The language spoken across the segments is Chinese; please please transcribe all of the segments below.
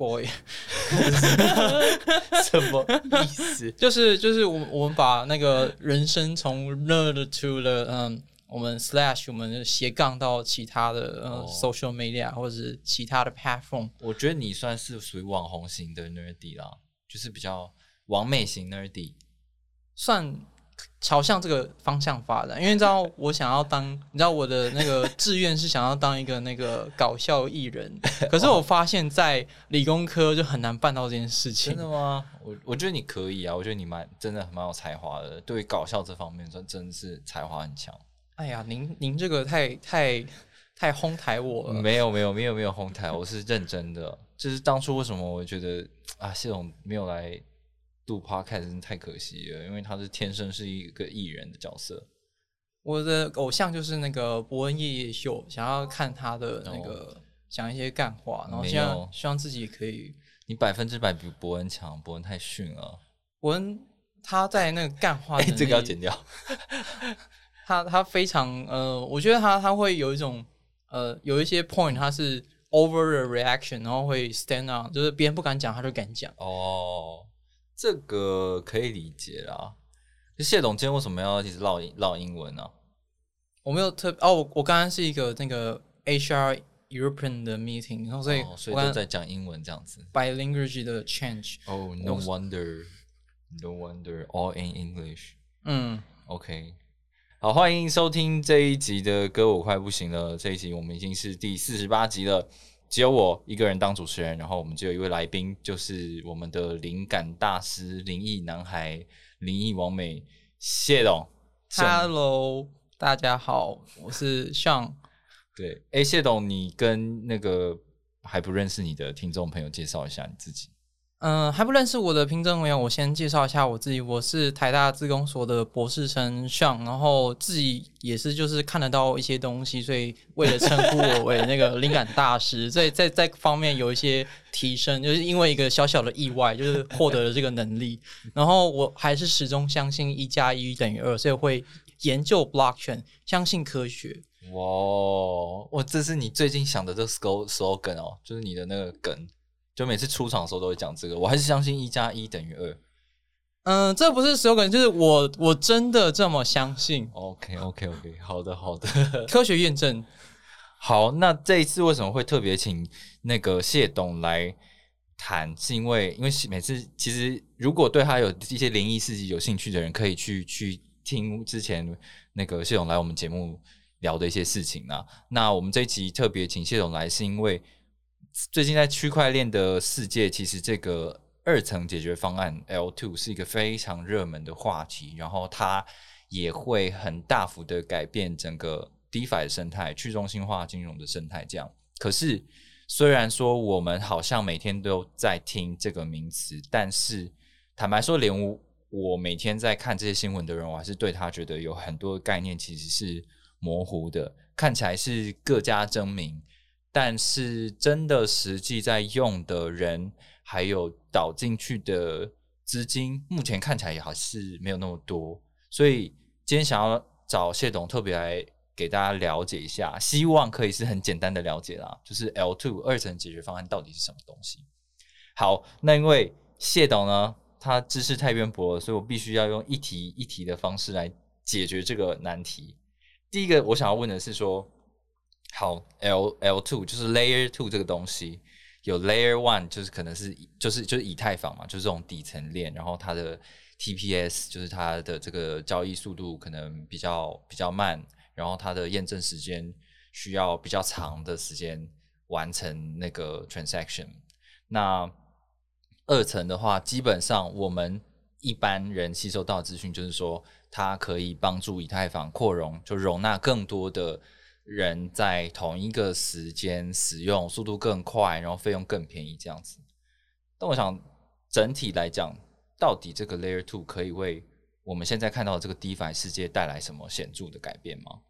boy，什么意思？就是就是我我们把那个人生从 nerd to 了嗯，我们 slash 我们斜杠到其他的呃、哦 social media 或者是其他的 platform。我觉得你算是属于网红型的 nerdy 啦，就是比较完美型 nerdy。算朝向这个方向发展，因为你知道我想要当，你知道我的那个志愿是想要当一个那个搞笑艺人，可是我发现，在理工科就很难办到这件事情真。的吗？我我觉得你可以啊，我觉得你蛮真的蛮有才华的，对于搞笑这方面真真的是才华很强。哎呀，您您这个太太太哄抬我了。没有没有没有没有哄抬，我是认真的。就是当初为什么我觉得啊，谢总没有来录 podcast 真的太可惜了，因为他是天生是一个艺人的角色。我的偶像就是那个伯恩夜夜秀，想要看他的那哦个讲一些干话，然后希望希望自己可以。你百分之百比伯恩强，伯恩太逊了。伯恩他在那个干话这个要剪掉。他他非常呃，我觉得他他会有一种呃，有一些 point 他是 over the reaction，然后会 stand out，就是别人不敢讲他就敢讲。哦，这个可以理解啦。就谢董今天为什么要一直唠英唠英文呢、我没有特哦，我我刚刚是一个那个 HR European 的 meeting，然后所以哦、所以都在讲英文这样子。bilingual 的 change，Oh no wonder, no wonder, all in English. 嗯，OK，好，欢迎收听这一集的《歌我快不行了》。这一集我们已经是第四十八集了，只有我一个人当主持人，然后我们就有一位来宾，就是我们的灵感大师、灵异男孩、灵异王美谢董。谢 Hello，大家好，我是 Sean。对，哎，谢董，你跟那个还不认识你的听众朋友介绍一下你自己。嗯、还不认识我的听众朋友，我先介绍一下我自己。我是台大自工所的博士生 Sean，然后自己也是就是看得到一些东西，所以为了称呼我为那个灵感大师，所以在在方面有一些提升，就是因为一个小小的意外，就是获得了这个能力。然后我还是始终相信一加一等于二，所以会研究 blockchain，相信科学。哇，哇，这是你最近想的这个 slogan 哦，就是你的那个梗，就每次出场的时候都会讲这个。我还是相信一加一等于二。嗯，这不是 slogan，就是我我真的这么相信，OK OK OK，好的好的。科学验证。好，那这一次为什么会特别请那个谢董来谈？是因为因为每次其实如果对他有一些灵异事迹有兴趣的人，可以去去听之前那个谢董来我们节目聊的一些事情啊。那我们这一集特别请谢董来，是因为最近在区块链的世界，其实这个二层解决方案 L two 是一个非常热门的话题，然后它也会很大幅的改变整个 DeFi 的生态、去中心化金融的生态。这样，可是虽然说我们好像每天都在听这个名词，但是坦白说，连我我每天在看这些新闻的人，我还是对他觉得有很多概念其实是模糊的，看起来是各家争鸣。但是真的实际在用的人，还有导进去的资金，目前看起来也还是没有那么多。所以今天想要找谢董特别来给大家了解一下，希望可以是很简单的了解啦，就是 L two 二层解决方案到底是什么东西。好，那因为谢董呢，他知识太渊博了，所以我必须要用一题一题的方式来解决这个难题。第一个我想要问的是说，好，L L two 就是 Layer two 这个东西，有 Layer one 就是可能是就是就是以太坊嘛，就是这种底层链，然后它的 TPS 就是它的这个交易速度可能比较比较慢，然后它的验证时间需要比较长的时间完成那个 transaction。那二层的话，基本上我们一般人吸收到资讯就是说，它可以帮助以太坊扩容，就容纳更多的人在同一个时间使用，速度更快，然后费用更便宜这样子。但我想整体来讲，到底这个 Layer Two 可以为我们现在看到的这个 DeFi 世界带来什么显著的改变吗？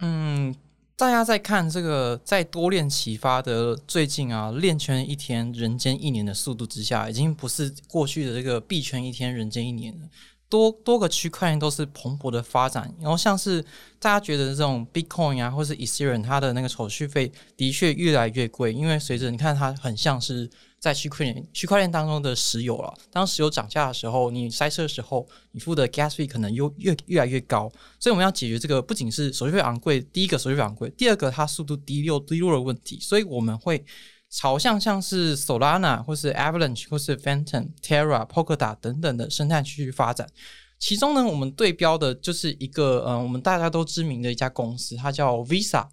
嗯，大家在看这个在多链启发的最近啊，链圈一天人间一年的速度之下，已经不是过去的这个币圈一天人间一年了。多多个区块链都是蓬勃的发展，然后像是大家觉得这种 Bitcoin 啊，或是 Ethereum，它的那个手续费的确越来越贵，因为随着你看它很像是在区块链区块链当中的石油了。当石油涨价的时候，你塞车的时候，你付的 gas fee 可能又越越来越高。所以我们要解决这个，不仅是手续费昂贵，第一个手续费昂贵，第二个它速度低又低落的问题。所以我们会。朝向像是 Solana 或是 Avalanche 或是 Phantom、Terra、Polkadot 等等的生态区去发展。其中呢，我们对标的就是一个呃，我们大家都知名的一家公司，它叫 Visa。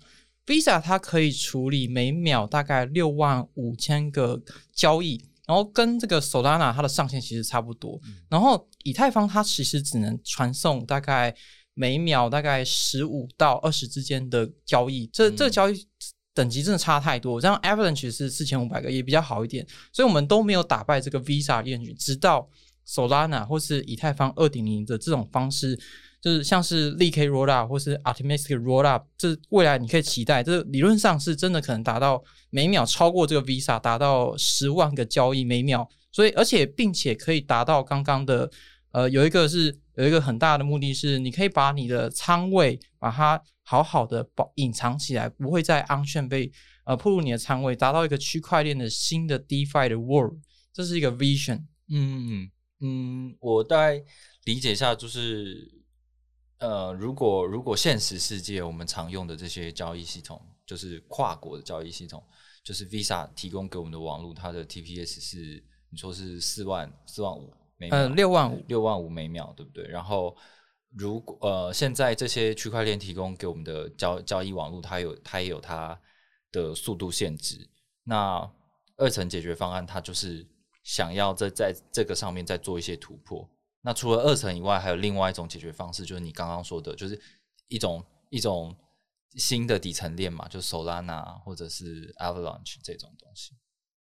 Visa 它可以处理每秒大概六万五千个交易，然后跟这个 Solana 它的上限其实差不多。然后以太坊它其实只能传送大概每秒大概十五到二十之间的交易，这这个交易。等级真的差太多，这样 Avalanche 是四千五百个也比较好一点，所以我们都没有打败这个 Visa 链，直到 Solana 或是以太坊二点零的这种方式，就是像是 l k Rollup 或是 Optimistic Rollup，这未来你可以期待，这理论上是真的可能达到每秒超过这个 Visa，达到十万个交易每秒，所以而且并且可以达到刚刚的，呃，有一个是有一个很大的目的是，你可以把你的仓位把它。好好的保隐藏起来，不会在安全被呃暴露你的仓位，达到一个区块链的新的 DeFi 的 world，这是一个 vision。嗯嗯，我大概理解一下，就是呃，如果如果现实世界我们常用的这些交易系统，就是跨国的交易系统，就是 Visa 提供给我们的网络，它的 TPS 是你说是四万四万五每呃六万五六万五每秒，对不对？然后。如果呃，现在这些区块链提供给我们的交交易网络，它有它也有它的速度限制。那二层解决方案，它就是想要在在这个上面再做一些突破。那除了二层以外，还有另外一种解决方式，就是你刚刚说的，就是一种一种新的底层链嘛，就 Solana 或者是 Avalanche 这种东西。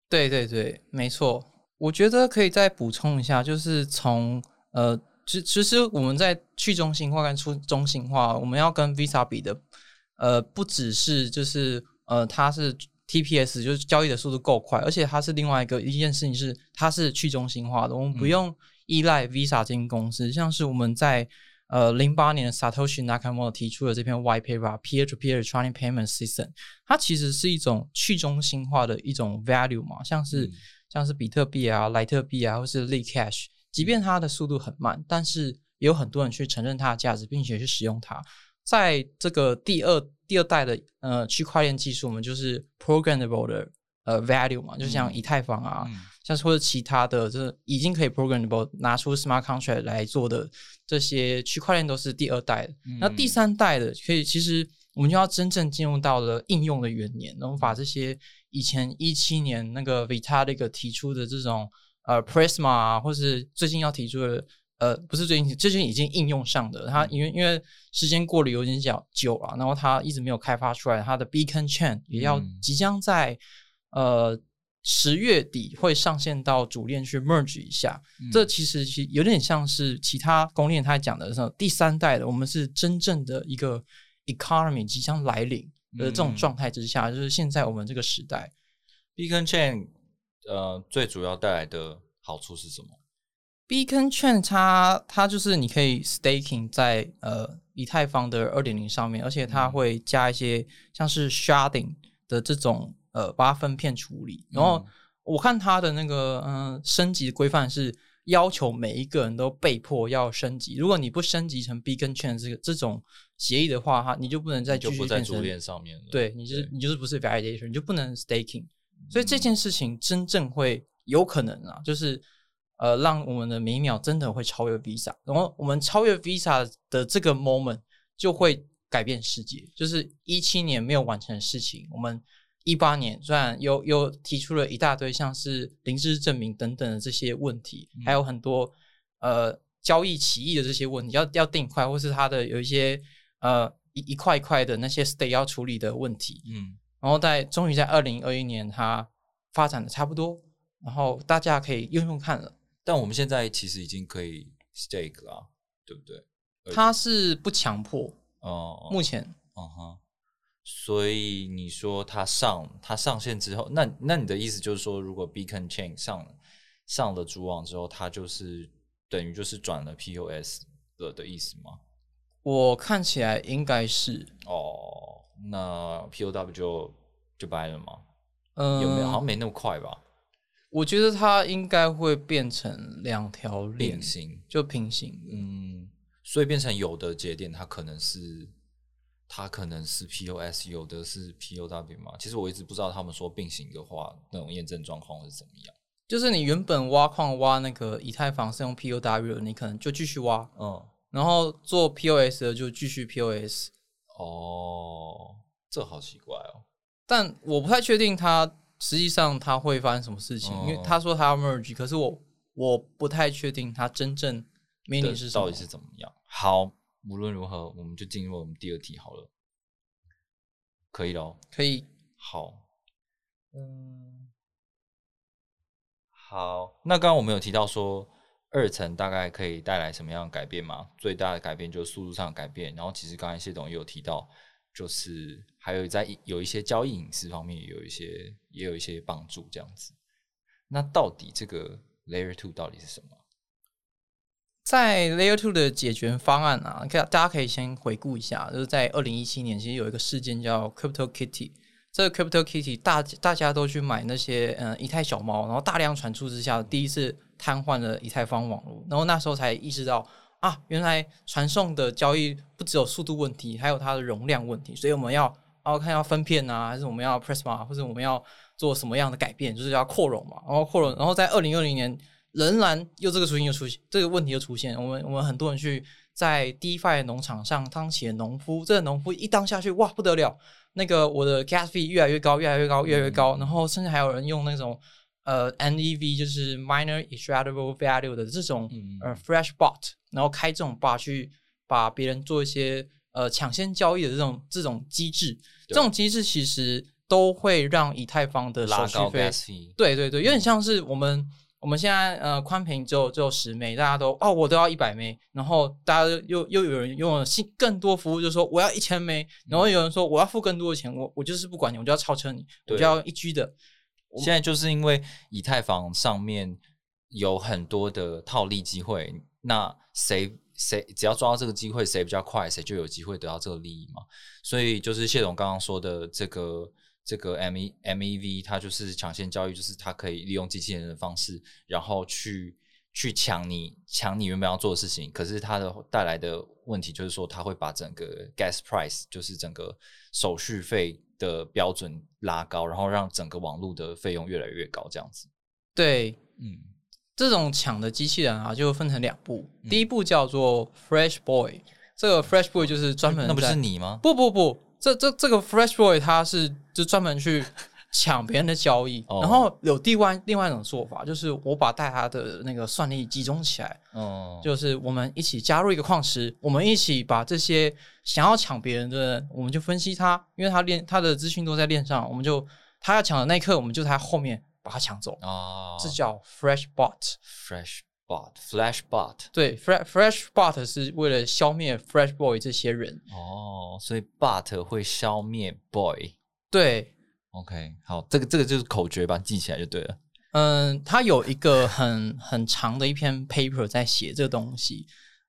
对对对，没错。我觉得可以再补充一下，就是从呃。其其实我们在去中心化跟出中心化，我们要跟 Visa 比的，呃，不只是就是呃，它是 TPS，就是交易的速度够快，而且它是另外一个一件事情是，它是去中心化的，我们不用依赖 Visa 这间公司。像是我们在呃零八年的 Satoshi Nakamoto 提出的这篇 White Paper Peer to Peer Electronic Payment System，它其实是一种去中心化的一种 value 嘛，像是像是比特币啊、莱特币啊，或是 l Cash。即便它的速度很慢，但是也有很多人去承认它的价值，并且去使用它。在这个第二第二代的呃区块链技术，我们就是 programmable 的呃 value 嘛，就像以太坊啊，像是或者其他的，就是已经可以 programmable 拿出 smart contract 来做的这些区块链都是第二代的。那第三代的，可以其实我们就要真正进入到了应用的元年，然后把这些以前一七年那个 Vitalik 提出的这种。呃，Prisma 啊，或是最近要提出的，呃，不是最近，最近已经应用上的，它因为因为时间过了有点久久了，然后它一直没有开发出来，它的 Beacon Chain 也要即将在呃十月底会上线到主链去 merge 一下，这其实其有点像是其他公链它讲的，第三代的，我们是真正的一个 economy 即将来临的这种状态之下，就是现在我们这个时代，Beacon Chain。呃，最主要带来的好处是什么？Beacon 券它它就是你可以 staking 在呃以太坊的二点零上面，而且它会加一些像是 sharding 的这种呃八分片处理。然后我看它的那个嗯升级规范是要求每一个人都被迫要升级，如果你不升级成 Beacon 券这个这种协议的话，哈，你就不能再就不在主链上面了。对，你就是你就是不是 validation，你就不能 staking。所以这件事情真正会有可能啊，就是呃，让我们的每秒真的会超越 Visa，然后我们超越 Visa 的这个 moment 就会改变世界。就是一七年没有完成的事情，我们一八年虽然又又提出了一大堆像是零知识证明等等的这些问题，还有很多呃交易歧义的这些问题要要定块，或是它的有一些呃一一块一块的那些 state 要处理的问题，嗯。然后在终于在二零二一年，它发展的差不多，然后大家可以用用看了。但我们现在其实已经可以 stake 了，对不对？它是不强迫，哦，目前嗯哼，所以你说它上它上线之后，那那你的意思就是说，如果 Beacon Chain 上上了主网之后，它就是等于就是转了 POS 的的意思吗？我看起来应该是，哦，那 POW 就就掰了吗？嗯、有没有？好像没那么快吧？我觉得它应该会变成两条链并，行，就平行的。嗯，所以变成有的节点它可能是它可能是 POS，有的是 POW 嘛。其实我一直不知道他们说并行的话，那种验证状况是怎么样。就是你原本挖矿挖那个以太坊是用 POW，的你可能就继续挖，嗯，然后做 POS 的就继续 POS。哦，这好奇怪哦。但我不太确定它实际上它会发生什么事情，因为哦他说他要 merge，可是我我不太确定它真正 meaning 是什么。到底是怎么样？好，无论如何，我们就进入我们第二题好了，可以喽。可以？好，嗯，好。那刚刚我们有提到说，二层大概可以带来什么样的改变吗？最大的改变就是速度上的改变。然后其实刚才谢总也有提到，就是还有在有一些交易隐私方面有一些也有一些帮助这样子。那到底这个 Layer Two 到底是什么？在 Layer Two 的解决方案啊，大家可以先回顾一下，就是在二零一七年，其实有一个事件叫 Crypto Kitty。这个 Crypto Kitty 大大家都去买那些嗯以太小猫，然后大量传出之下，第一次瘫痪了以太坊网络，然后那时候才意识到啊，原来传送的交易不只有速度问题，还有它的容量问题，所以我们要哦看要分片啊，还是我们要 Prisma，或者我们要做什么样的改变，就是要扩容嘛，然后扩容，然后在二零二零年仍然又这个出现又出现这个问题又出现，我们我们很多人去在 DeFi 农场上当起了农夫，这个农夫一当下去哇不得了，那个我的 gas fee 越来越高，越来越高，越来越高，然后甚至还有人用那种呃 NEV 就是 minor extractable value 的这种嗯呃 fresh bot，然后开这种 bot 去把别人做一些呃抢先交易的这种这种机制，这种机制其实都会让以太坊的手续费对对对，有点像是我们我们现在呃宽屏只有只有十枚，大家都哦我都要一百枚，然后大家又又有人用了新更多服务，就说我要一千枚，然后有人说我要付更多的钱，我我就是不管你，我就要超车你，我就要一 G 的，现在就是因为以太坊上面有很多的套利机会，那谁谁只要抓到这个机会，谁比较快，谁就有机会得到这个利益嘛。所以就是谢总刚刚说的这个这个 M E M E V，它就是抢先交易，就是它可以利用机器人的方式，然后去去抢你抢你原本要做的事情。可是它的带来的问题就是说，它会把整个 gas price，就是整个手续费的标准拉高，然后让整个网络的费用越来越高，这样子。对。嗯，这种抢的机器人啊，就分成两步。嗯第一步叫做 Fresh Boy，这个 Fresh Boy 就是专门那不是你吗？不不不，这这这个 Fresh Boy 它是就专门去抢别人的交易，哦然后有另外另外一种做法，就是我把大家的那个算力集中起来，嗯，就是我们一起加入一个矿池，我们一起把这些想要抢别人的人，我们就分析他，因为他链他的资讯都在链上，我们就他要抢的那一刻，我们就在他后面把他抢走，哦，这叫 Fresh Bot。Fresh Bot、Flash Bot。对，Fresh Fresh Bot 是为了消灭 Fresh Boy 这些人。哦，所以 Bot 会消灭 Boy。对，OK，好，这个这个就是口诀吧，记起来就对了。嗯，他有一个很很长的一篇 paper 在写这个东西。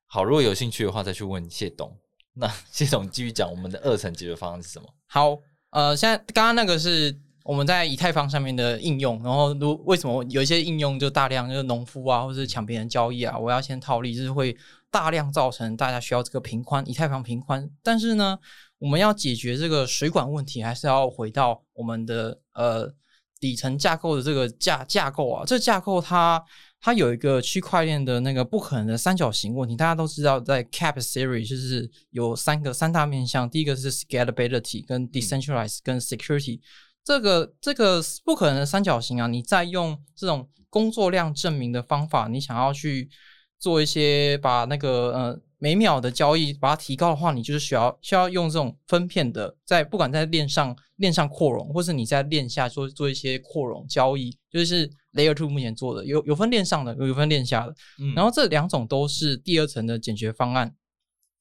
好，如果有兴趣的话，再去问谢董。那谢董继续讲我们的二层解决方案是什么？好，呃，现在刚刚那个是我们在以太坊上面的应用，然后如为什么有一些应用就大量就是农夫啊，或是抢别人交易啊，我要先套利，就是会大量造成大家需要这个平宽，以太坊平宽。但是呢，我们要解决这个水管问题，还是要回到我们的呃底层架构的这个架架构啊，这架构它它有一个区块链的那个不可能的三角形问题。大家都知道，在 Cap Theory 就是有三个三大面向，第一个是 Scalability、跟 Decentralized、跟 Security。这个这个不可能的三角形啊，你再用这种工作量证明的方法，你想要去做一些把那个呃每秒的交易把它提高的话，你就是需要需要用这种分片的，在不管在链上链上扩容，或是你在链下做做一些扩容交易，就是 Layer Two 目前做的有有分链上的，有分链下的，嗯然后这两种都是第二层的解决方案。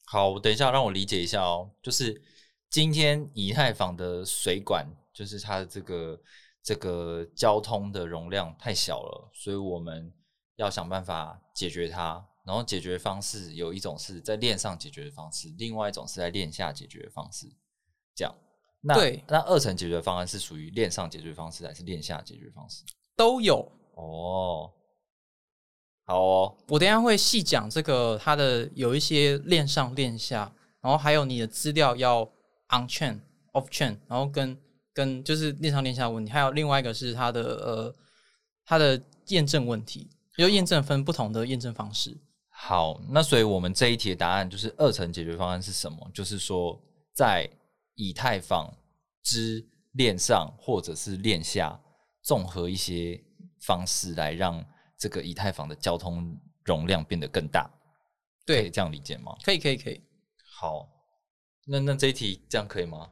好，等一下让我理解一下哦。就是今天以太坊的水管，就是它的这个这个交通的容量太小了，所以我们要想办法解决它。然后解决方式有一种是在链上解决的方式，另外一种是在链下解决的方式。这样，那对那二层解决方案是属于链上解决方式还是链下解决方式？都有，哦，好哦，我等一下会细讲这个它的有一些链上链下，然后还有你的资料要 on chain off chain，然后跟跟就是链上链下的问题，还有另外一个是它的呃它的验证问题，就验证分不同的验证方式。好，那所以我们这一题的答案就是二层解决方案是什么？就是说，在以太坊之链上或者是链下，综合一些方式来让这个以太坊的交通容量变得更大。对，这样理解吗？可以可以可以，好，那那这一题这样可以吗？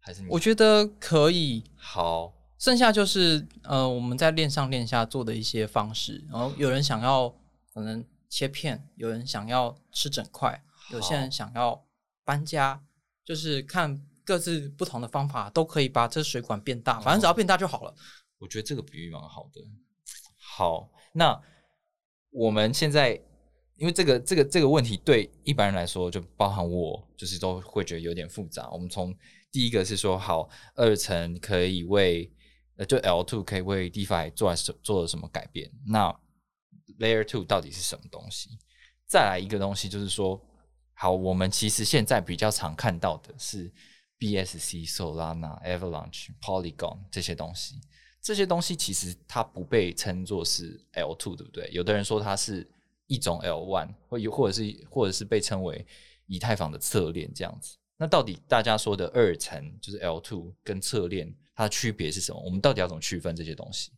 还是你我觉得可以。好剩下就是呃我们在链上链下做的一些方式，然后有人想要可能切片，有人想要吃整块，有些人想要搬家，就是看各自不同的方法都可以把这水管变大，反正只要变大就好了。我觉得这个比喻蛮好的。好，那我们现在因为这个这个这个问题对一般人来说，就包含我，就是都会觉得有点复杂。我们从第一个是说，好，二层可以为呃，就 L two 可以为 DeFi 做了什做了什么改变？那 Layer two 到底是什么东西？再来一个东西就是说，好，我们其实现在比较常看到的是 BSC、Solana、Avalanche、Polygon 这些东西。这些东西其实它不被称作是 L two，对不对？有的人说它是一种 L one，或有或者是或者是被称为以太坊的侧链这样子。那到底大家说的二层就是 L two 跟侧链，它的区别是什么？我们到底要怎么区分这些东西？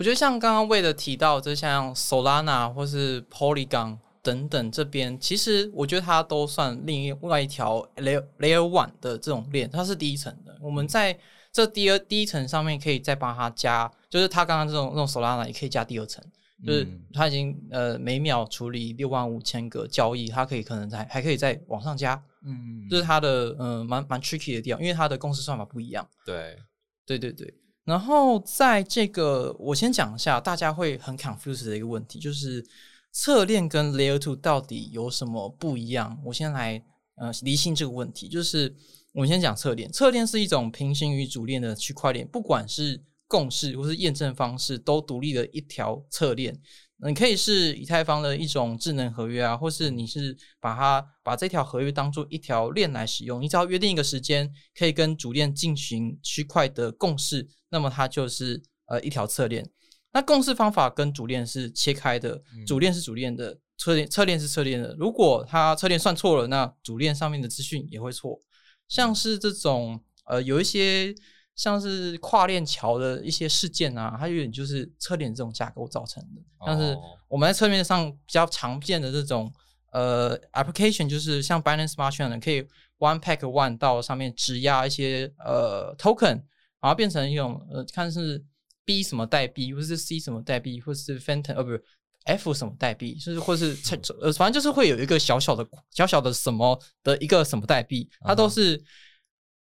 我觉得像刚刚为了提到，就像 Solana 或是 Polygon 等等这边，其实我觉得它都算另外一条 Layer Layer One 的这种链，它是第一层的。我们在这第二第一层上面可以再帮它加，就是它刚刚这种这种 Solana 也可以加第二层，就是嗯。它已经呃每秒处理六万五千个交易，它可以可能还还可以再往上加，嗯。这是它的嗯蛮蛮 tricky 的地方，因为它的公式算法不一样。对，对对对，然后在这个我先讲一下，大家会很 confuse 的一个问题，就是侧链跟 Layer Two 到底有什么不一样？我先来呃厘清这个问题，就是我们先讲侧链，侧链是一种平行于主链的区块链，不管是共识或是验证方式，都独立的一条侧链。你可以是以太坊的一种智能合约啊，或是你是把它把这条合约当做一条链来使用，你只要约定一个时间，可以跟主链进行区块的共识，那么它就是呃一条侧链。那共识方法跟主链是切开的，主链是主链的，侧链侧链是侧链的。如果它侧链算错了，那主链上面的资讯也会错。像是这种呃有一些像是跨链桥的一些事件啊，它有点就是侧链这种架构造成的。像是哦我们在侧面上比较常见的这种呃 application，就是像 Binance Smart Chain 可以 one pack one 到上面质押一些呃 token，然后变成一种呃看是 B 什么代币，或是 C 什么代币，或是 Phantom 呃不是 F 什么代币，就是或是 呃反正就是会有一个小小的小小的什么的一个什么代币，它都是。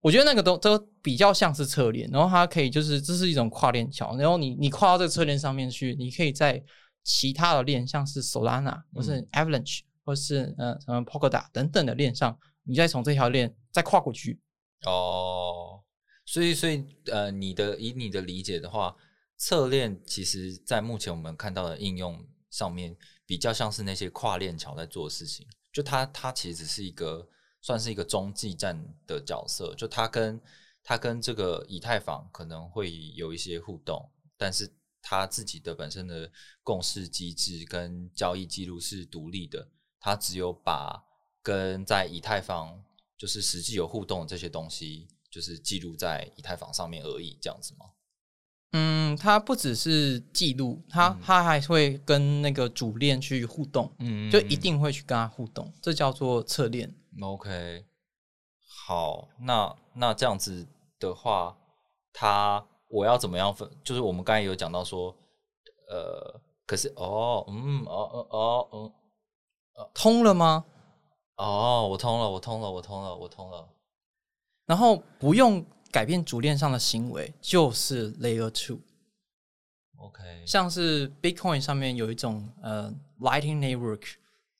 我觉得那个都都比较像是侧链，然后它可以就是这是一种跨链桥，然后你你跨到这个侧链上面去，你可以在其他的链，像是 Solana 或是 Avalanche、或是呃什么 Polkadot 等等的链上，你再从这条链再跨过去。哦，所以所以呃，你的以你的理解的话，侧链其实在目前我们看到的应用上面，比较像是那些跨链桥在做的事情。就它它其实是一个算是一个中继站的角色，就它跟它跟这个以太坊可能会有一些互动，但是它自己的本身的共识机制跟交易记录是独立的，它只有把跟在以太坊就是实际有互动的这些东西，就是记录在以太坊上面而已，这样子吗？嗯，它不只是记录，它嗯它还会跟那个主链去互动，嗯就一定会去跟它互动，这叫做侧链。OK。好，那那这样子的话，它我要怎么样分？就是我们刚才有讲到说，呃，可是哦，嗯，哦哦哦，嗯，通了吗？哦，我通了，我通了，我通了，我通了。然后不用改变主链上的行为，就是 Layer Two。OK，像是 Bitcoin 上面有一种呃 Lightning Network，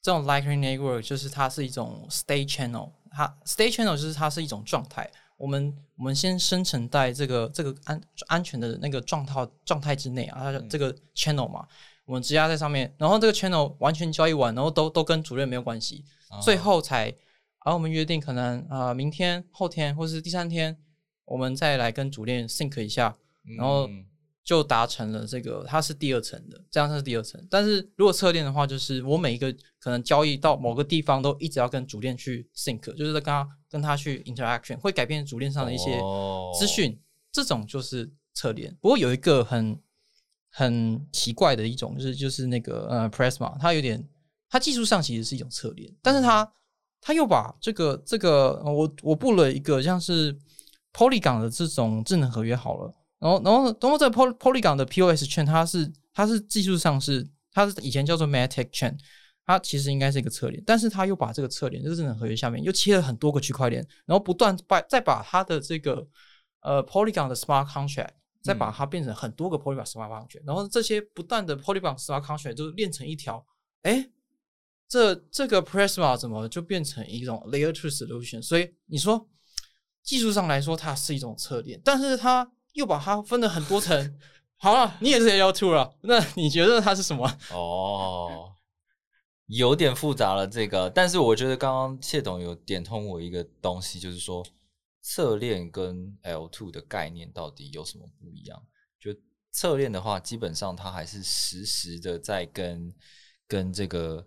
这种 Lightning Network 就是它是一种 State Channel，它 State Channel 就是它是一种状态。我们我们先生成在这个这个安安全的那个状态状态之内啊，它这个 channel 嘛，我们质押在上面，然后这个 channel 完全交易完，然后都都跟主链没有关系，最后才，而、我们约定可能啊、呃明天、后天或是第三天，我们再来跟主链 sync 一下，然后嗯就达成了这个，它是第二层的，这样它是第二层。但是如果侧链的话，就是我每一个可能交易到某个地方，都一直要跟主链去 sync，就是在跟他跟他去 interaction，会改变主链上的一些哦资讯，这种就是侧链。不过有一个很很奇怪的一种，就是就是那个呃 Prisma，它有点，它技术上其实是一种侧链，但是它他又把这个这个我我布了一个像是 Polygon 的这种智能合约好了，然后然后然后这 Poly Polygon 的 POS 券，它是它是技术上是它是以前叫做 Matic Chain。它其实应该是一个侧链，但是它又把这个侧链，就是智能合约下面又切了很多个区块链，然后不断把再把它的这个呃 Polygon 的 Smart Contract 再把它变成很多个 Polygon Smart Contract，、然后这些不断的 Polygon Smart Contract 就练成一条，哎，这这个 Prisma 怎么就变成一种 Layer Two Solution？所以你说技术上来说它是一种侧链，但是它又把它分了很多层。好了，你也是 Layer Two 了，那你觉得它是什么？哦，有点复杂了这个，但是我觉得刚刚谢董有点通我一个东西，就是说侧链跟 L two 的概念到底有什么不一样？就侧链的话，基本上它还是实时的在跟跟这个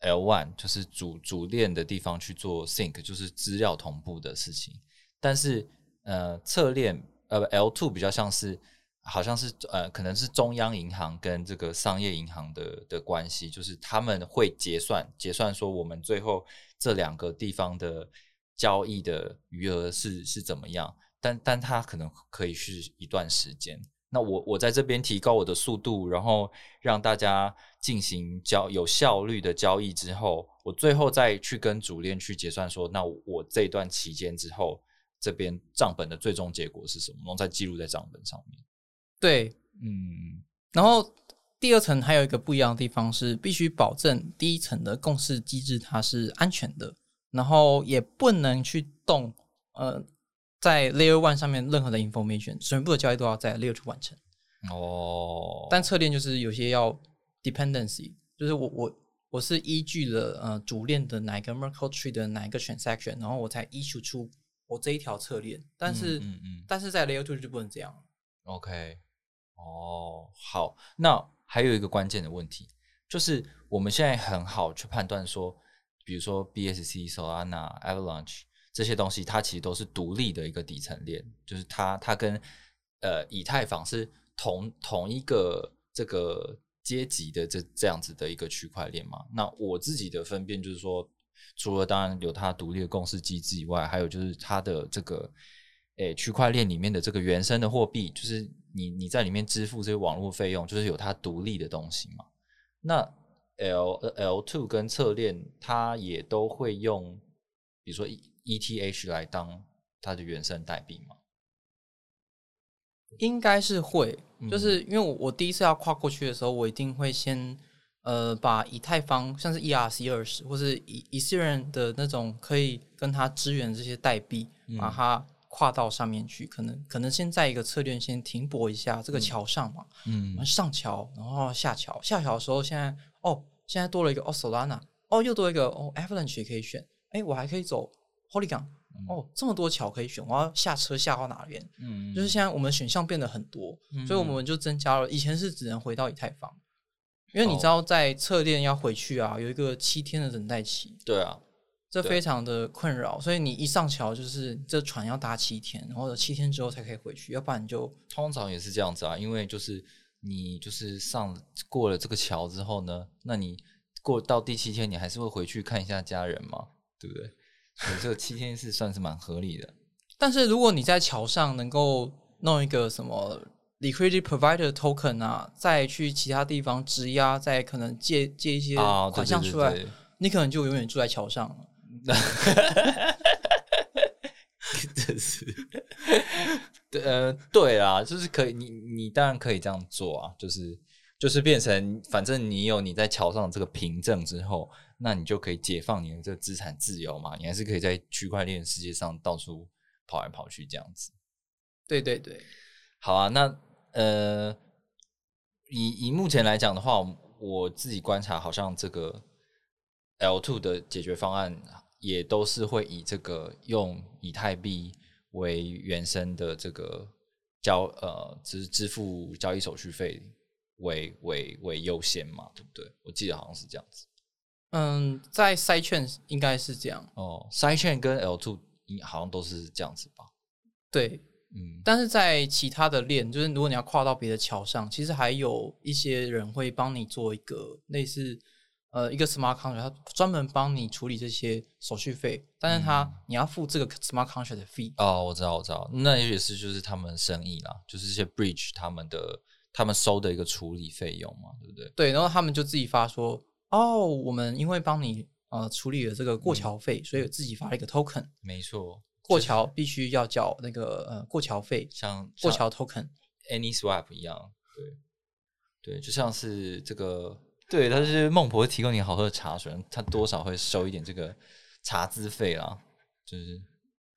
L one 就是主主链的地方去做 sync，就是资料同步的事情。但是呃，侧链呃 L two 比较像是好像是呃，可能是中央银行跟这个商业银行的的关系，就是他们会结算结算说我们最后这两个地方的交易的余额是是怎么样，但但它可能可以是一段时间。那我我在这边提高我的速度，然后让大家进行交有效率的交易之后，我最后再去跟主链去结算说，那我这一段期间之后，这边账本的最终结果是什么，然后再记录在账本上面。对，嗯，然后第二层还有一个不一样的地方是，必须保证第一层的共识机制它是安全的，然后也不能去动呃在 Layer One 上面任何的 information，全部的交易都要在 Layer Two 完成。哦，但侧链就是有些要 dependency，就是我我我是依据了呃主链的哪一个 Merkle Tree 的哪一个 transaction，然后我才 issue 出我这一条侧链，但是、嗯嗯嗯但是在 Layer Two 就不能这样。OK，哦，好，那还有一个关键的问题，就是我们现在很好去判断说，比如说 BSC、Solana、Avalanche 这些东西，它其实都是独立的一个底层链，就是它它跟呃以太坊是同同一个这个阶级的这这样子的一个区块链嘛。那我自己的分辨就是说，除了当然有它独立的共识机制以外，还有就是它的这个。诶，区块链里面的这个原生的货币，就是你你在里面支付这些网络费用，就是有它独立的东西嘛。那 L L two 跟侧链，它也都会用，比如说一 ETH 来当它的原生代币吗。应该是会，嗯。就是因为我我第一次要跨过去的时候，我一定会先呃把以太坊像是 ERC 二十或是以以色列的那种可以跟它支援这些代币，嗯。把它跨到上面去，可能可能先在一个侧链先停泊一下这个嗯。桥上嘛，我嗯们上桥，然后下桥，下桥的时候现在哦现在多了一个哦 Solana，哦又多一个哦 Avalanche 也可以选，哎我还可以走 Polygon，哦这么多桥可以选，我要下车下到哪边？嗯就是现在我们选项变得很多，所以我们就增加了。以前是只能回到以太坊，因为你知道在侧链要回去啊，有一个七天的等待期，对啊，这非常的困扰。所以你一上桥就是这船要搭七天，然后七天之后才可以回去，要不然你就通常也是这样子啊，因为就是你就是上过了这个桥之后呢，那你过到第七天，你还是会回去看一下家人嘛，对不对？所以这个七天是算是蛮合理的。但是如果你在桥上能够弄一个什么 liquidity provider token 啊，再去其他地方质押，再可能借借一些款项出来，对对对你可能就永远住在桥上了。真是，对呃，对啦，就是可以，你你当然可以这样做啊，就是就是变成，反正你有你在桥上这个凭证之后，那你就可以解放你的这个资产自由嘛，你还是可以在区块链世界上到处跑来跑去这样子。对对对，好啊，那呃，以以目前来讲的话，我自己观察，好像这个 L two 的解决方案也都是会以这个用以太币为原生的这个交呃支支付交易手续费为为为优先嘛，对不对？我记得好像是这样子。嗯，在 side chain 应该是这样，哦，Sidechain 跟 L two 好像都是这样子吧？对。嗯，但是在其他的链，就是如果你要跨到别的桥上，其实还有一些人会帮你做一个类似呃一个 smart contract，他专门帮你处理这些手续费，但是他、嗯你要付这个 smart contract 的 fee。哦，我知道，我知道，那也是就是他们生意啦，就是这些 bridge 他们的他们收的一个处理费用嘛，对不对？对，然后他们就自己发说，哦，我们因为帮你呃处理了这个过嗯桥费，所以自己发了一个 token，没错，过就是桥必须要缴那个呃过桥费，像过像桥 token。AnySwap 一样，对对，就像是这个，对，它是孟婆提供你好喝的茶水，它多少会收一点这个茶资费啦，就是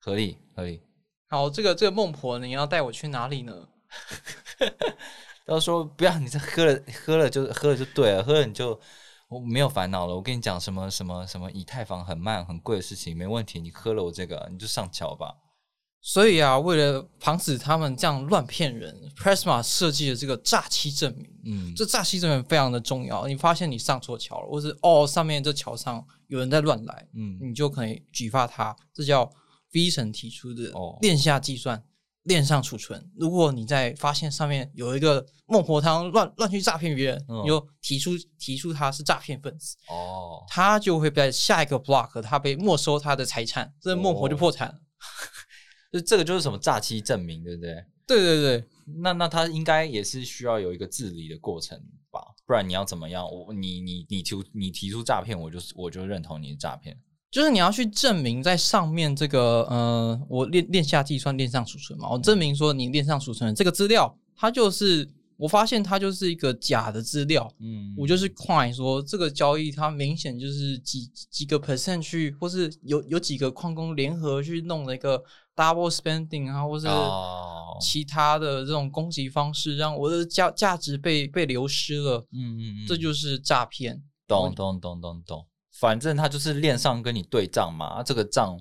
合理合理。好，这个这个孟婆，你要带我去哪里呢？到时候不要你这喝了喝了就喝了就对了，喝了你就我没有烦恼了。我跟你讲什么什么什么以太坊很慢很贵的事情没问题，你喝了我这个你就上桥吧。所以啊，为了防止他们这样乱骗人，Presma 设计了这个诈欺证明。嗯，这诈欺证明非常的重要。你发现你上错桥了，或是哦上面这桥上有人在乱来，嗯你就可以举发他。这叫 V 神提出的哦链下计算、链上储存。如果你在发现上面有一个孟婆汤乱乱去诈骗别人，嗯你就提出提出他是诈骗分子，哦，他就会在下一个 block 他被没收他的财产，这孟婆就破产了。就 这个就是什么诈欺证明，对不对？对对对，那那他应该也是需要有一个治理的过程吧，不然你要怎么样？我你你你提你提出诈骗，我就我就认同你是诈骗。就是你要去证明在上面这个呃，我链链下计算、链上储存嘛，我证明说你链上储存的这个资料，它就是我发现它就是一个假的资料，嗯。我就是快说这个交易它明显就是几几个 percent 去，或是有有几个矿工联合去弄了一个 double spending 啊，或是哦。其他的这种攻击方式，让我的价价值被被流失了，嗯嗯嗯，这就是诈骗。懂懂懂懂懂，反正他就是链上跟你对账嘛，啊这个账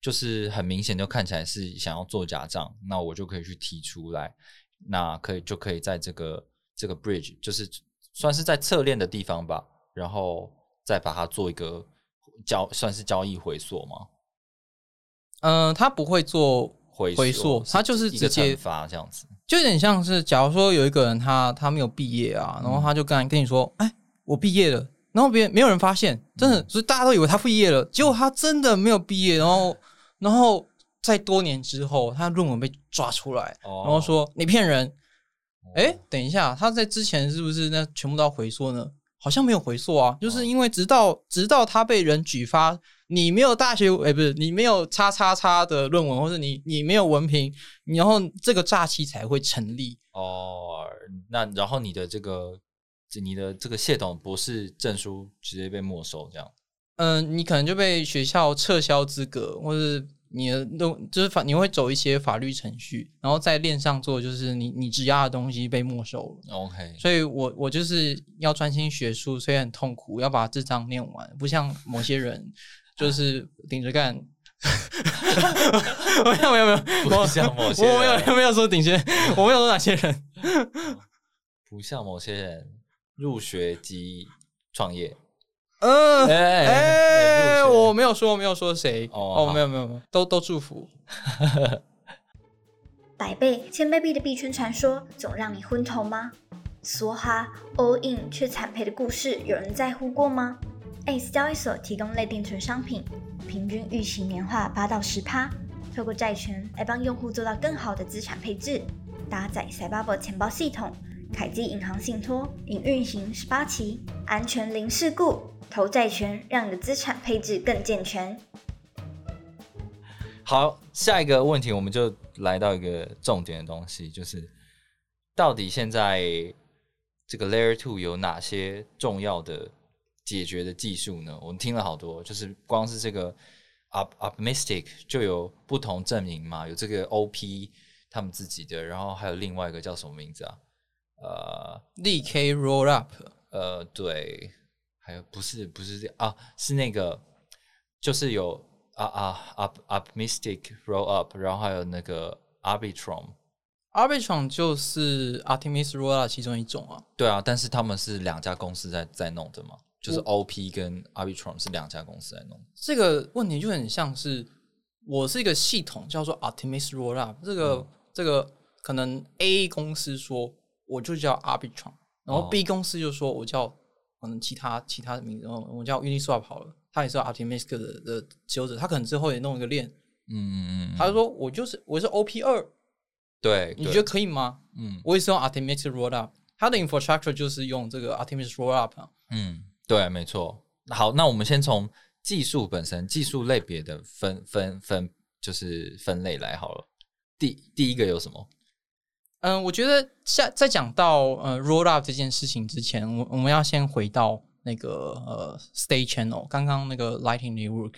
就是很明显就看起来是想要做假账，那我就可以去提出来，那可以就可以在这个这个 bridge 就是算是在侧链的地方吧，然后再把它做一个交算是交易回溯吗，嗯、他不会做回回溯，他就是直接惩罚这样子，就有点像是，假如说有一个人他他没有毕业啊，然后他就跟跟你说，哎，我毕业了，然后别人没有人发现，真的，所以大家都以为他毕业了，结果他真的没有毕业，然后然后在多年之后，他论文被抓出来，哦。然后说你骗人，哎，等一下，他在之前是不是那全部都要回溯呢？好像没有回溯啊，就是因为直到直到他被人举发，你没有大学，哎，不是你没有叉叉叉的论文，或者你你没有文凭，然后这个诈欺才会成立。哦，那然后你的这个你的这个谢董博士证书直接被没收这样。嗯，你可能就被学校撤销资格，或是你的都就是法，你会走一些法律程序，然后在链上做，就是你你质押的东西被没收了。OK，所以我我就是要专心学术，所以很痛苦，要把这章念完，不像某些人 就是顶着干。没有没有没有，不像某些我没有人没有说顶些，我没有说哪些人。不像某些人入学即创业。嗯，哎我没有说，没有说谁。哦，哦没有没有没有，都都祝福。百倍、千倍币的币圈传说总让你昏头吗？梭哈 all in 却惨赔的故事，有人在乎过吗？Ace 交易所提供类定存商品，平均预期年化八到十趴，透过债权来帮用户做到更好的资产配置。搭载 Cyber 钱包系统，凯基银行信托已运行十八期，安全零事故，投债权让你的资产配置更健全。好，下一个问题我们就来到一个重点的东西，就是到底现在这个 Layer Two 有哪些重要的解决的技术呢？我们听了好多，就是光是这个 Up Optimistic 就有不同阵营嘛，有这个 OP 他们自己的，然后还有另外一个叫什么名字啊？呃，D K Roll Up，呃，对，还有不是不是这啊，是那个就是有啊啊 Up Optimistic Roll Up，然后还有那个 Arbitrum。Arbitrum 就是 Artemis Roll Up 其中一种啊。对啊，但是他们是两家公司在在弄的嘛，就是 OP 跟 Arbitrum 是两家公司在弄。这个问题就很像是我是一个系统叫做 Artemis Roll Up，这个、嗯这个可能 A 公司说我就叫 Arbitrum，然后哦 B 公司就说我叫可能其他其他的名字，我叫 Uniswap 好了，他也是 Artemis 的的持有者，他可能之后也弄一个链，嗯嗯嗯，他就说我就是我是 OP 二，对，你觉得可以吗？嗯我也是用 Artemis Roll Up，它的 infrastructure 就是用这个 Artemis Roll Up 啊。嗯，对，没错。好，那我们先从技术本身、技术类别的分分分，就是分类来好了。第第一个有什么？嗯，我觉得下在讲到呃 roll up 这件事情之前，我我们要先回到那个呃 state channel，刚刚那个 Lightning Network，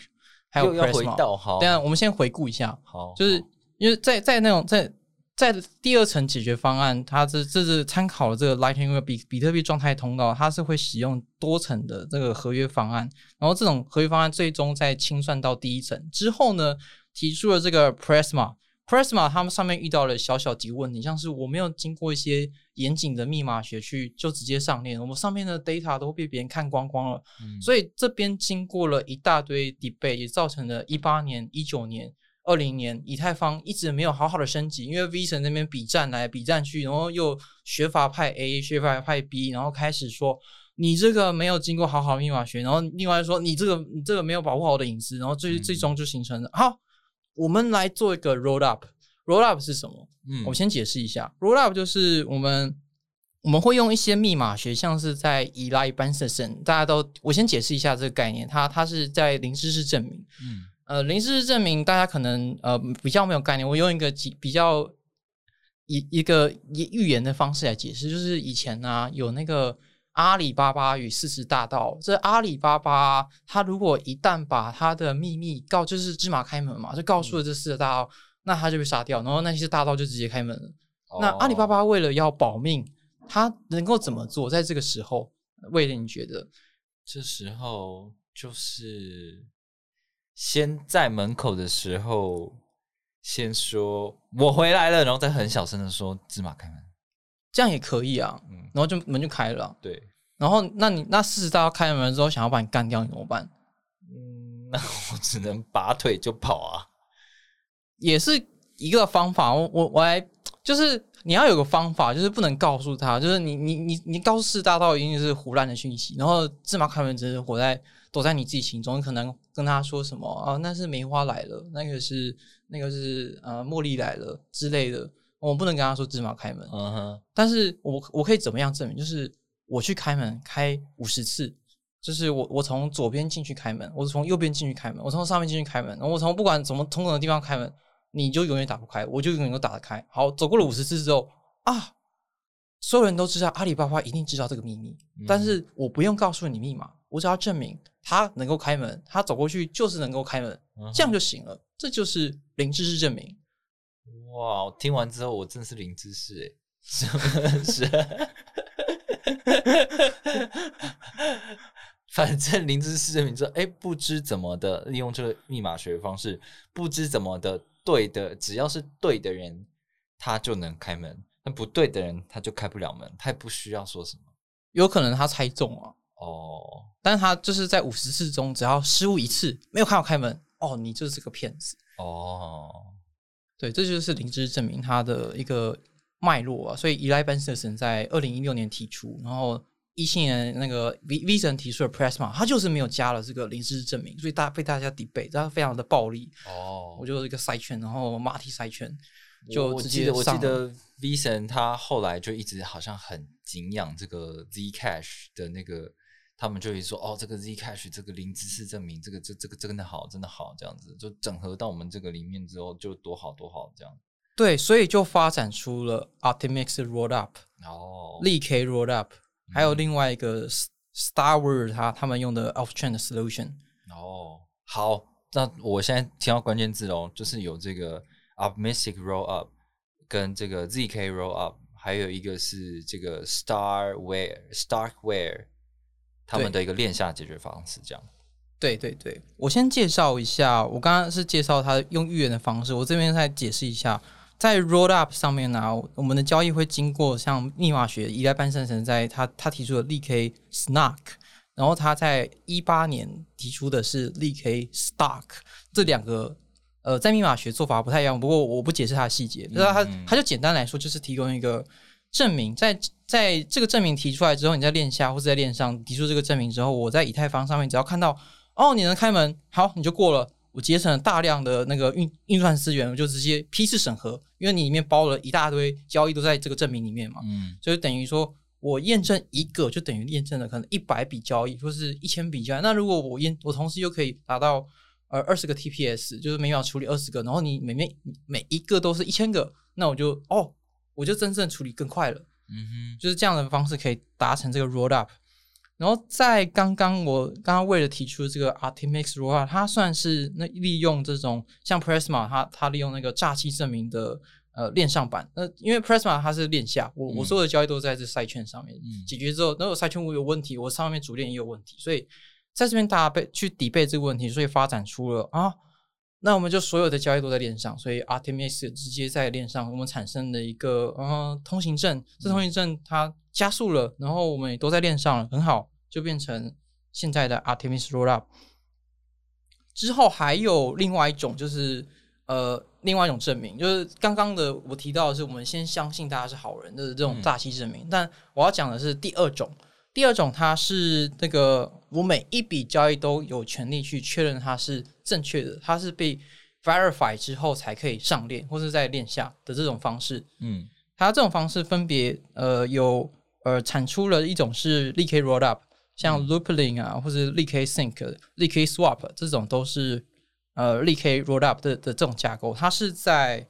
还有要 Prisma 回到好，等一下我们先回顾一下，好，就是因为在在那种在在第二层解决方案，它是这是参考了这个 Lightning Network 比比特币状态通道，它是会使用多层的这个合约方案，然后这种合约方案最终在清算到第一层之后呢，提出了这个 Prisma。Prisma 他们上面遇到了小小几个问题，像是我没有经过一些严谨的密码学去就直接上链，我们上面的 data 都被别人看光光了，嗯。所以这边经过了一大堆 debate，也造成了一八年、一九年、二零年以太坊一直没有好好的升级，因为 V 神那边比战来比战去，然后又学法派 A、学法派 B，然后开始说你这个没有经过好好密码学，然后另外说你这个你这个没有保护好我的隐私，然后最嗯。最终就形成了好，我们来做一个 roll up。roll up 是什么？嗯我先解释一下，roll up 就是我们我们会用一些密码学，像是在 Eli Benson，大家都我先解释一下这个概念，它它是在零知识证明。嗯呃，零知识证明大家可能呃比较没有概念，我用一个几比较一一个一预言的方式来解释，就是以前呢、有那个阿里巴巴与四十大盗，这阿里巴巴他如果一旦把他的秘密告，就是芝麻开门嘛，就告诉了这四十大盗，那他就被杀掉，然后那些大盗就直接开门了。那阿里巴哦巴为了要保命，他能够怎么做？在这个时候，魏了你觉得？这时候就是先在门口的时候先说我回来了，然后再很小声的说芝麻开门。这样也可以啊，嗯，然后就门就开了啊。对，然后，那你那四十大盗开了门之后，想要把你干掉，你怎么办？嗯，那我只能拔腿就跑啊。也是一个方法。我我我来，就是你要有个方法，就是不能告诉他，就是你你你你告诉四十大盗一定是胡乱的讯息，然后芝麻开门只是活在躲在你自己心中，你可能跟他说什么啊，那是梅花来了，那个是那个是呃茉莉来了之类的。我不能跟他说芝麻开门，嗯哼，但是我我可以怎么样证明？就是我去开门开五十次，就是我我从左边进去开门，我从右边进去开门，我从上面进去开门，然后我从不管怎么从哪个地方开门，你就永远打不开，我就永远都打得开。好，走过了五十次之后啊，所有人都知道阿里巴巴一定知道这个秘密，但是我不用告诉你密码，我只要证明他能够开门，他走过去就是能够开门，嗯这样就行了。这就是零知识证明。哇！我听完之后，我真是零知识哎，真的是。反正零知识证明说，哎，不知怎么的利用这个密码学方式，不知怎么的对的，只要是对的人，他就能开门；那不对的人，他就开不了门。他也不需要说什么有可能他猜中啊，哦。但是他就是在五十次中，只要失误一次，没有看到开门，哦，你就是个骗子。哦，对，这就是零知识证明它的一个脉络啊。所以 Eli Benson 在二零一六年提出，然后一七年那个 V V 神提出了 Pressma，他就是没有加了这个零知识证明，所以大被大家 debate，它非常的暴力。哦，我就是一个筛圈，然后马蹄筛圈。就我记得我记得 V 神他后来就一直好像很敬仰这个 Zcash 的那个，他们就会说哦，这个 Zcash 这个零知识证明，这个这这个真的好，真的好，这样子就整合到我们这个里面之后就多好多好这样。对，所以就发展出了 Optimus Rollup、哦，力 K Rollup，还有嗯另外一个 S- Starward，他他们用的 Off Chain 的 Solution。哦，好，那我现在听到关键字哦，就是有这个 optimistic roll up 跟这个 zk roll up，还有一个是这个 starware starkware 他们的一个链下解决方式，这样。对对对，我先介绍一下，我刚刚是介绍它用预言的方式，我这边再解释一下，在 Rollup 上面呢、我们的交易会经过像密码学依赖半生神在他他提出的力 K Snark，然后他在一八年提出的是力 K Stark，这两个呃在密码学做法不太一样，不过我不解释它的细节，就是它嗯。它就简单来说就是提供一个证明，在在这个证明提出来之后，你在链下或者在链上提出这个证明之后，我在以太坊上面只要看到哦你能开门，好你就过了。我节省了大量的那个运运算资源，我就直接批次审核，因为你里面包了一大堆交易都在这个证明里面嘛。嗯所以等于说我验证一个，就等于验证了可能一百笔交易，或是一千笔交易。那如果我验，我同时又可以达到呃二十个 TPS，就是每秒处理二十个，然后你每面每一个都是一千个，那我就哦，我就真正处理更快了。嗯哼就是这样的方式可以达成这个 roll up。然后在刚刚我刚刚为了提出这个 Artemis roll up，它算是那利用这种像 Prisma，它它利用那个诈欺证明的呃链上版。那因为 Prisma 它是链下，我我嗯所有的交易都在这赛券上面、嗯解决之后，那我赛券我有问题，我上面主链也有问题，所以在这边大家被去抵备这个问题，所以发展出了啊。那我们就所有的交易都在链上，所以 Artemis 直接在链上，我们产生了一个呃通行证，这通行证它加速了，然后我们也都在链上了，很好，就变成现在的 Artemis Rollup。之后还有另外一种，就是呃，另外一种证明，就是刚刚的我提到的是，我们先相信大家是好人的这种嗯。诈欺证明，但我要讲的是第二种，第二种它是那个我每一笔交易都有权利去确认它是正确的，它是被 verify 之后才可以上链或是在链下的这种方式。嗯。它这种方式分别呃有呃产出了一种是 l k rollup，像 Loopling 啊，或者 l k sync、l k swap 这种都是呃 l k rollup 的的这种架构，它是在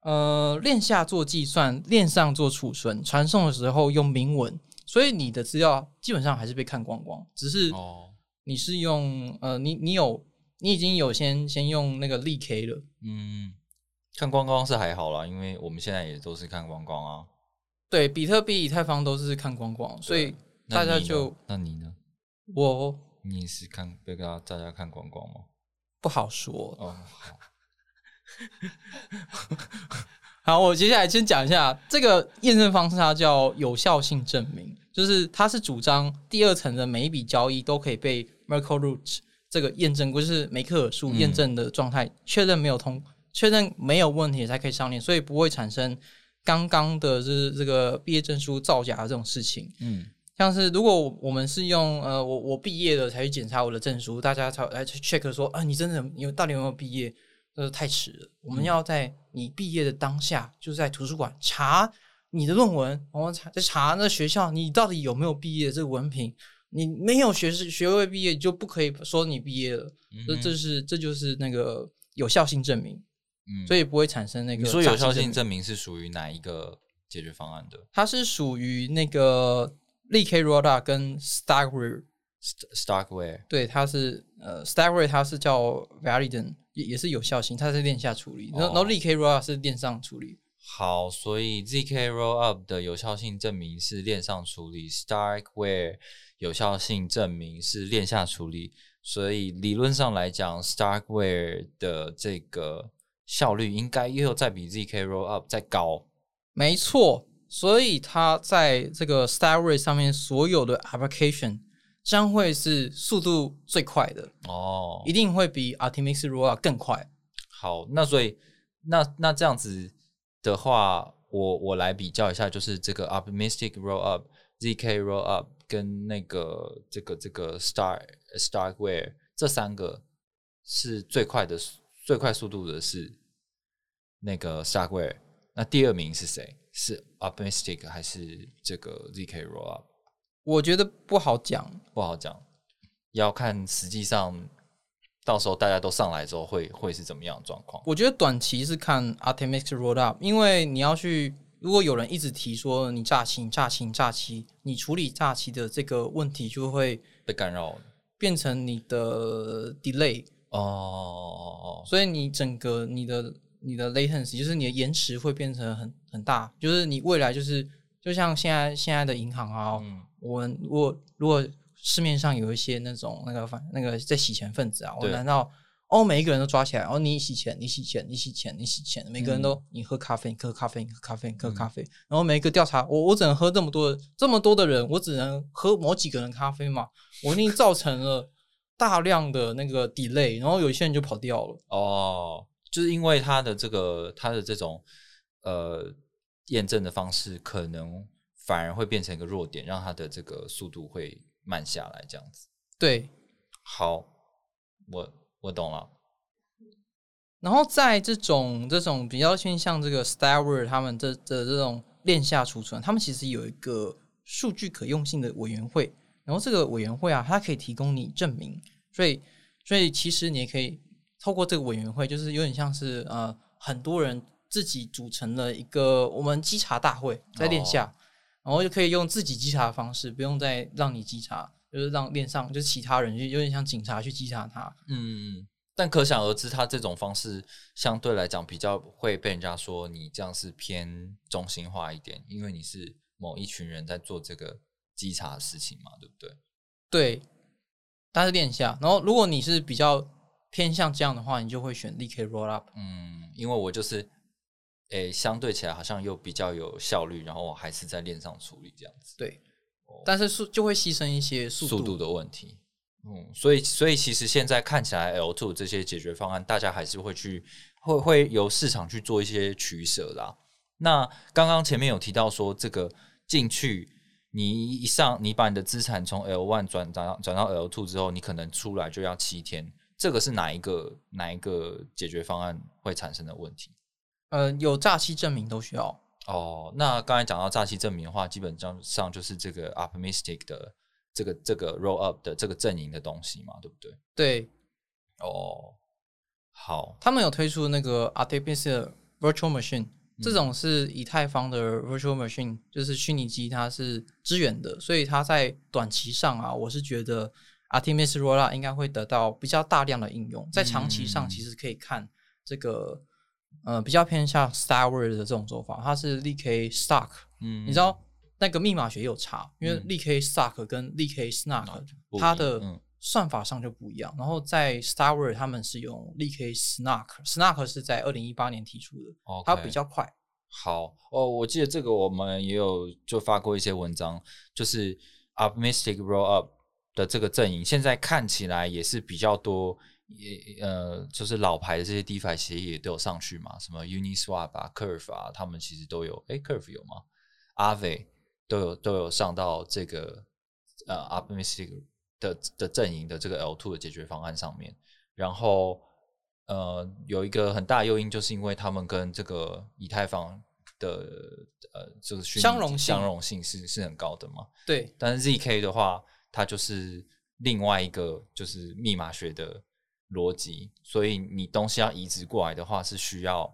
呃链下做计算，链上做储存，传送的时候用明文，所以你的资料基本上还是被看光光，只是哦你是用呃你你有你已经有先先用那个 l k 了。嗯，看光光是还好啦，因为我们现在也都是看光光啊。对，比特币、以太坊都是看光光，所以大家就那你呢？我你也是看被大家大家看光光吗？不好说。哦，好，好，我接下来先讲一下这个验证方式，它叫有效性证明，就是他是主张第二层的每一笔交易都可以被 Merkle Root 这个验证过，就是梅克尔数嗯验证的状态，确认没有通，确认没有问题才可以上链，所以不会产生刚刚的就是这个毕业证书造假的这种事情。嗯像是如果我们是用呃我我毕业了才去检查我的证书，大家才来去 check 说啊你真的有到底有没有毕业？呃，太迟了。我们要在你毕业的当下，就是在图书馆查你的论文，我们查再查那学校你到底有没有毕业这个文凭。你没有学士学位毕业，就不可以说你毕业了。这、嗯这是这就是那个有效性证明，嗯所以不会产生那个你说有效性证明是属于哪一个解决方案的它是属于那个 l k Roda 跟 Stagware St- Starkware？对，它是呃 Stagware 它是叫 Validant，也也是有效性，它是链下处理，然后然后哦 LK Roa 是链上处理。好，所以 zk rollup 的有效性证明是链上处理，Starkware 有效性证明是链下处理，所以理论上来讲，Starkware 的这个效率应该又再比 zk rollup 再高。没错，所以它在这个 Stagware 上面所有的 application 将会是速度最快的，哦一，定会比 Artemis Roll 更快。好，那所以那那这样子的话，我我来比较一下，就是这个 optimistic rollup、zk rollup 跟那个这个这个 star starware 这三个是最快的最快速度的是那个 starware，那第二名是谁？是 Optimistic 还是这个 ZK Rollup？我觉得不好讲，不好讲，要看实际上到时候大家都上来之后会会是怎么样的状况。我觉得短期是看 Artemis Rollup，因为你要去，如果有人一直提说你诈欺、你诈欺、你诈欺，你处理诈欺的这个问题就会被干扰变成你的 delay 哦，所以你整个你的你的 latency 就是你的延迟会变成很很大，就是你未来就是就像现在现在的银行啊，嗯。我们如果如果市面上有一些那种那个反那个在洗钱分子啊，我难道哦每一个人都抓起来，哦你洗钱，你洗钱，你洗钱，你洗钱，每个人都、你喝咖啡，你喝咖啡，你喝咖啡，你喝咖啡，然后每一个调查，我我只能喝这么多这么多的人，我只能喝某几个人咖啡嘛，我一定造成了大量的那个 delay，然后有一些人就跑掉了。哦，就是因为他的这个他的这种呃验证的方式，可能反而会变成一个弱点，让它的这个速度会慢下来，这样子。对，好，我我懂了。然后在这种这种比较偏向这个 Starware 他们这的这种链下储存，他们其实有一个数据可用性的委员会，然后这个委员会啊，它可以提供你证明，所以所以其实你也可以透过这个委员会，就是有点像是呃很多人自己组成了一个我们稽查大会在链下，然后就可以用自己稽查的方式，不用再让你稽查，就是让链上就是其他人就有点像警察去稽查他，嗯，但可想而知，他这种方式相对来讲比较会被人家说你这样是偏中心化一点，因为你是某一群人在做这个稽查的事情嘛，对不对？对，但是链下。然后如果你是比较偏向这样的话，你就会选 DK Rollup。嗯，因为我就是，诶，相对起来好像又比较有效率，然后我还是在链上处理这样子，对，但是速就会牺牲一些速度。的问题。嗯，所以所以其实现在看起来 L two 这些解决方案，大家还是会去会会由市场去做一些取舍啦。那刚刚前面有提到说，这个进去你一上，你把你的资产从 L one 转转到转到 L two 之后，你可能出来就要七天，这个是哪一个哪一个解决方案会产生的问题？呃，有诈欺证明都需要。哦，那刚才讲到诈欺证明的话，基本上上就是这个 optimistic 的这个这个 roll up 的这个阵营的东西嘛，对不对？对哦，好，他们有推出那个 Artificial Virtual Machine，这种是以太坊的 Virtual Machine，就是虚拟机，它是支援的，所以它在短期上啊，我是觉得 Artemis Rollup 应该会得到比较大量的应用，在长期上嗯其实可以看这个呃比较偏向 Star Wars 的这种做法，它是 LK Stock，嗯你知道那个密码学有差，因为嗯 LK Stock 跟 LK Snark 不一它的嗯算法上就不一样。然后在 Star Wars 他们是用 LK Snark，Snark 是在二零一八年提出的，它比较快。好哦，我记得这个我们也有就发过一些文章，就是 optimistic roll up 的这个阵营，现在看起来也是比较多，也呃，就是老牌的这些 DeFi 协议也都有上去嘛，什么 Uniswap 啊、Curve 啊，他们其实都有，诶 c u r v e 有吗？Aave 都有都有上到这个呃 optimistic 的的阵营的这个 L two 的解决方案上面，然后呃有一个很大诱因，就是因为他们跟这个以太坊的呃这个相容性相容性是是很高的嘛，对但是 ZK 的话，它就是另外一个就是密码学的逻辑，所以你东西要移植过来的话，是需要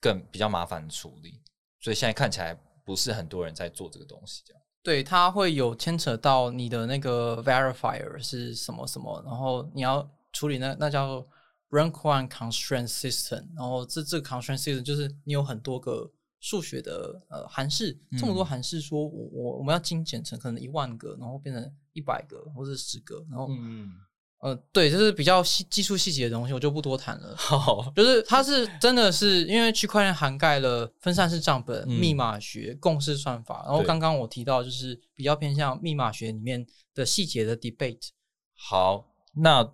更比较麻烦的处理，所以现在看起来不是很多人在做这个东西，这样。对，它会有牵扯到你的那个 verifier 是什么什么，然后你要处理那那叫做 rank one constraint system，然后这这个 constraint system 就是你有很多个数学的呃函式，这么多嗯。函式说我我我们要精简成可能一万个，然后变成一百个或者十个，然后、嗯，呃对，就是比较细技术细节的东西，我就不多谈了。好，就是它是真的是因为区块链涵盖了分散式账本、嗯密码学、共识算法，然后对刚刚我提到就是比较偏向密码学里面的细节的 debate。好，那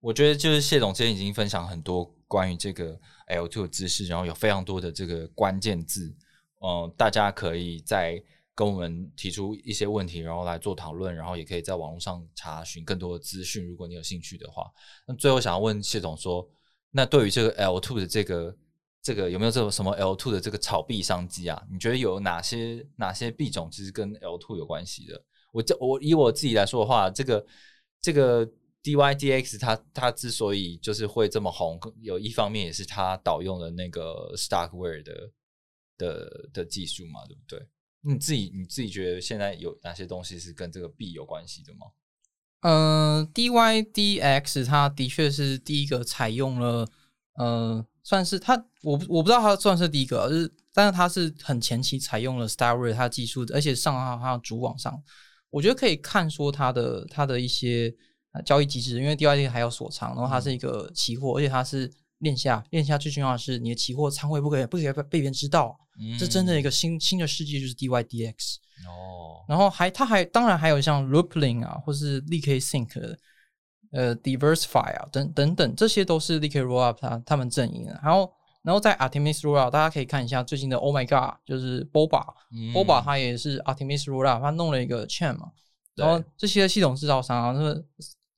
我觉得就是谢总今天已经分享很多关于这个 L two 的知识，然后有非常多的这个关键字，嗯、大家可以在跟我们提出一些问题，然后来做讨论，然后也可以在网络上查询更多的资讯，如果你有兴趣的话。那最后想要问谢总说，那对于这个 L two 的这个这个有没有这种什么 L two 的这个炒币商机啊？你觉得有哪些哪些币种其实跟 L two 有关系的？我这我以我自己来说的话，这个这个 DYDX 它它之所以就是会这么红，有一方面也是它导用了那个 Starkware 的的的技术嘛，对不对？你自己你自己觉得现在有哪些东西是跟这个币有关系的吗？呃，DYDX 它的确是第一个采用了，呃，算是它我我不知道它算是第一个，就是但是它是很前期采用了 Starware 它技术，而且上到它主网上，我觉得可以看说它的它的一些交易机制，因为 DYDX 还有锁仓，然后它是一个期货，而且它是链下，链下最重要的是你的期货仓位不可以不可以被被别人知道，这真的一个新新的世界就是 DYDX。哦，然后还，它还当然还有像 Loopling 啊，或是 Leak Sync，呃，Diversify 啊，等等等，这些都是 Leak Rollup 它他们阵营的。然后，然后在 Artemis Rollup，大家可以看一下最近的 Oh My God，就是 Boba，Boba 它也是 Artemis Rollup，它弄了一个 chain 嘛。然后这些系统制造商啊，那个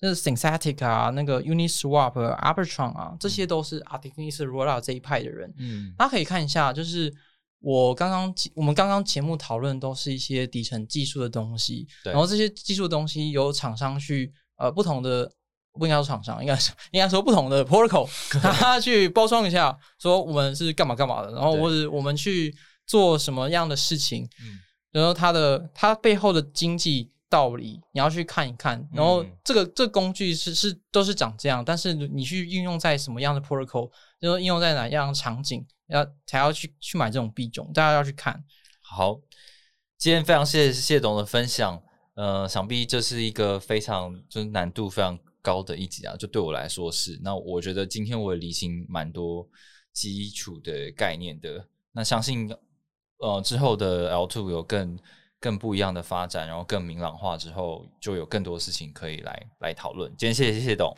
那是 Synthetic 啊，那个 Uniswap、啊、Arbitron 啊，这些都是 a r t i f i c i a Rollup 这一派的人。嗯，大家可以看一下，就是。我刚刚我们刚刚节目讨论都是一些底层技术的东西，然后这些技术东西由厂商去呃不同的不应该说厂商，应该是应该说不同的 protocol，他去包装一下，说我们是干嘛干嘛的，然后或者我们去做什么样的事情，嗯，然后它的它背后的经济道理你要去看一看，然后这个这工具是是都是长这样，但是你去运用在什么样的 protocol，就是应用在哪样场景。要才要去去买这种币种，大家要去看。好，今天非常谢谢谢董的分享。呃，想必这是一个非常就是难度非常高的一集啊，就对我来说是。那我觉得今天我也理清蛮多基础的概念的。那相信呃之后的 L two 有更更不一样的发展，然后更明朗化之后，就有更多事情可以来来讨论。今天谢谢谢谢董。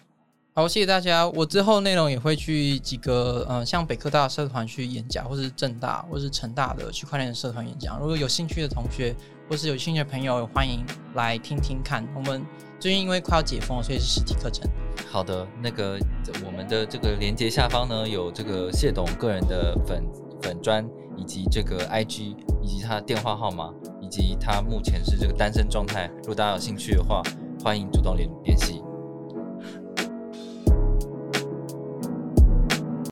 好，谢谢大家。我之后内容也会去几个，呃，像北科大社团去演讲，或是正大，或是成大的区块链社团演讲。如果有兴趣的同学，或是有兴趣的朋友，欢迎来听听看。我们最近因为快要解封，所以是实体课程。好的，那个我们的这个链接下方呢，有这个谢董个人的粉粉砖，以及这个 IG，以及他的电话号码，以及他目前是这个单身状态。如果大家有兴趣的话，欢迎主动联联系。